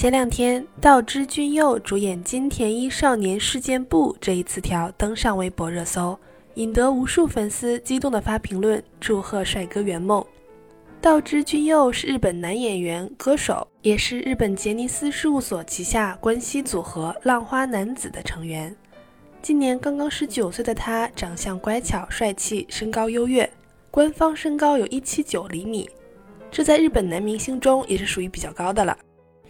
前两天，道枝骏佑主演金田一少年事件簿这一词条登上微博热搜，引得无数粉丝激动地发评论，祝贺帅哥圆梦。道枝骏佑是日本男演员、歌手，也是日本杰尼斯事务所旗下关西组合浪花男子的成员。今年刚刚十九岁的他，长相乖巧、帅气，身高优越，官方身高有一七九厘米，这在日本男明星中也是属于比较高的了。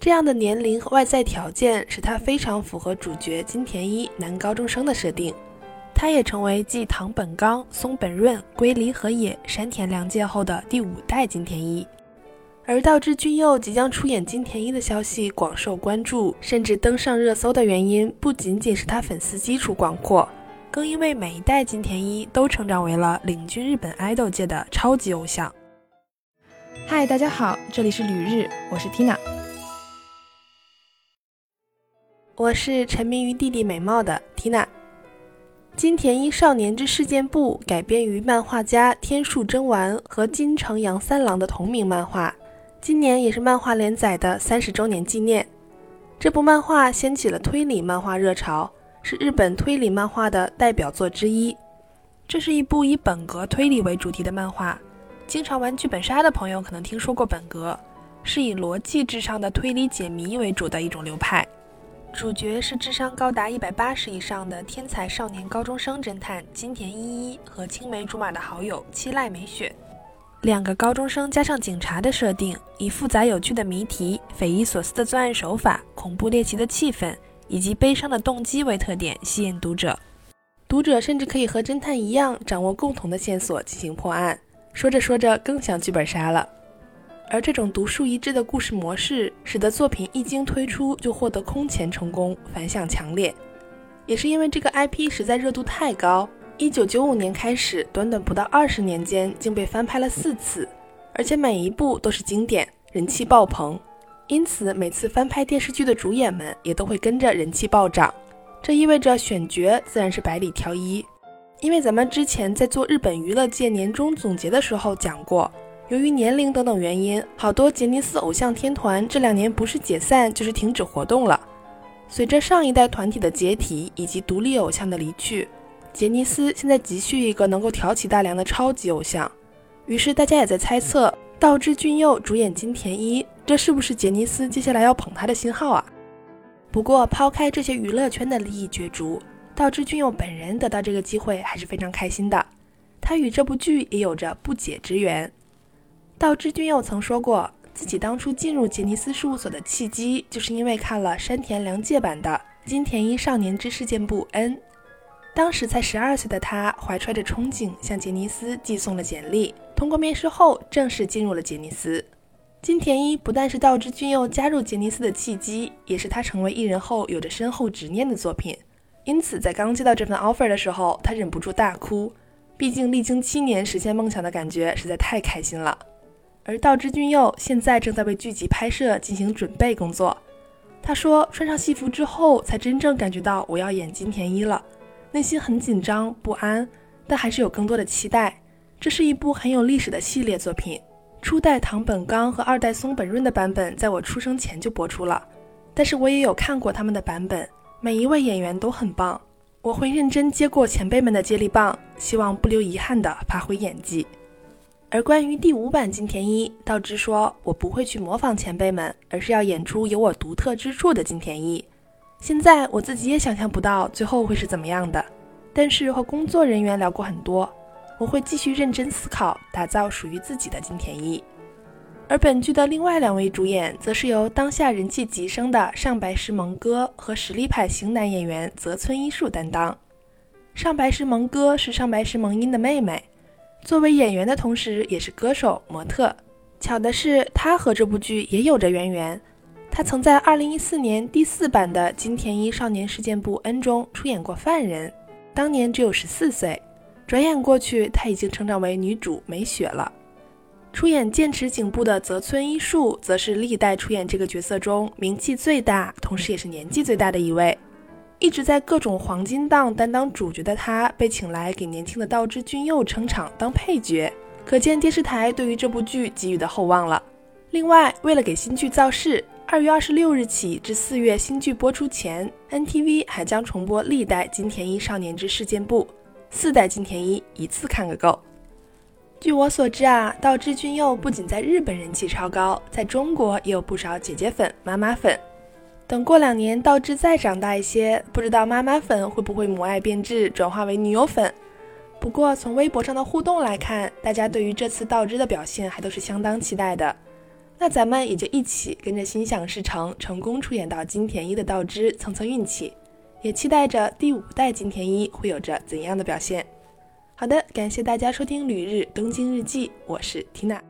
这样的年龄和外在条件使他非常符合主角金田一男高中生的设定，他也成为继唐本刚、松本润、龟梨和也、山田凉介后的第五代金田一。而道枝骏佑即将出演金田一的消息广受关注，甚至登上热搜的原因，不仅仅是他粉丝基础广阔，更因为每一代金田一都成长为了领军日本爱豆界的超级偶像。嗨，大家好，这里是旅日，我是 Tina。我是沉迷于弟弟美貌的缇娜。金田一少年之事件簿改编于漫画家天树真丸和金城阳三郎的同名漫画，今年也是漫画连载的三十周年纪念。这部漫画掀起了推理漫画热潮，是日本推理漫画的代表作之一。这是一部以本格推理为主题的漫画，经常玩剧本杀的朋友可能听说过本格，是以逻辑至上的推理解谜为主的一种流派。主角是智商高达一百八十以上的天才少年高中生侦探金田一一和青梅竹马的好友七濑美雪，两个高中生加上警察的设定，以复杂有趣的谜题、匪夷所思的作案手法、恐怖猎奇的气氛以及悲伤的动机为特点，吸引读者。读者甚至可以和侦探一样，掌握共同的线索进行破案。说着说着，更像剧本杀了。而这种独树一帜的故事模式，使得作品一经推出就获得空前成功，反响强烈。也是因为这个 IP 实在热度太高，一九九五年开始，短短不到二十年间，竟被翻拍了四次，而且每一部都是经典，人气爆棚。因此，每次翻拍电视剧的主演们也都会跟着人气暴涨。这意味着选角自然是百里挑一。因为咱们之前在做日本娱乐界年终总结的时候讲过。由于年龄等等原因，好多杰尼斯偶像天团这两年不是解散就是停止活动了。随着上一代团体的解体以及独立偶像的离去，杰尼斯现在急需一个能够挑起大梁的超级偶像。于是大家也在猜测，道枝骏佑主演金田一，这是不是杰尼斯接下来要捧他的新号啊？不过抛开这些娱乐圈的利益角逐，道枝骏佑本人得到这个机会还是非常开心的。他与这部剧也有着不解之缘。道枝骏佑曾说过，自己当初进入杰尼斯事务所的契机，就是因为看了山田凉介版的《金田一少年之事件簿 N》。当时才十二岁的他，怀揣着憧憬，向杰尼斯寄送了简历。通过面试后，正式进入了杰尼斯。金田一不但是道枝骏佑加入杰尼斯的契机，也是他成为艺人后有着深厚执念的作品。因此，在刚接到这份 offer 的时候，他忍不住大哭。毕竟历经七年实现梦想的感觉，实在太开心了。而道枝骏佑现在正在为剧集拍摄进行准备工作。他说：“穿上戏服之后，才真正感觉到我要演金田一了，内心很紧张不安，但还是有更多的期待。这是一部很有历史的系列作品，初代唐本刚和二代松本润的版本在我出生前就播出了，但是我也有看过他们的版本，每一位演员都很棒。我会认真接过前辈们的接力棒，希望不留遗憾地发挥演技。”而关于第五版金田一，道之说：“我不会去模仿前辈们，而是要演出有我独特之处的金田一。现在我自己也想象不到最后会是怎么样的，但是和工作人员聊过很多，我会继续认真思考，打造属于自己的金田一。”而本剧的另外两位主演，则是由当下人气极升的上白石萌歌和实力派型男演员泽村一树担当。上白石萌歌是上白石萌音的妹妹。作为演员的同时，也是歌手、模特。巧的是，他和这部剧也有着渊源。他曾在2014年第四版的《金田一少年事件簿 N》中出演过犯人，当年只有14岁。转眼过去，他已经成长为女主美雪了。出演剑池警部的泽村一树，则是历代出演这个角色中名气最大，同时也是年纪最大的一位。一直在各种黄金档担当主角的他，被请来给年轻的道枝骏佑撑场当配角，可见电视台对于这部剧给予的厚望了。另外，为了给新剧造势二月二十六日起至四月新剧播出前，NTV 还将重播历代金田一少年之事件簿，四代金田一一次看个够。据我所知啊，道枝骏佑不仅在日本人气超高，在中国也有不少姐姐粉、妈妈粉。等过两年，道枝再长大一些，不知道妈妈粉会不会母爱变质，转化为女友粉。不过从微博上的互动来看，大家对于这次道枝的表现还都是相当期待的。那咱们也就一起跟着心想事成，成功出演到金田一的道枝蹭蹭运气，也期待着第五代金田一会有着怎样的表现。好的，感谢大家收听《旅日东京日记》，我是缇娜。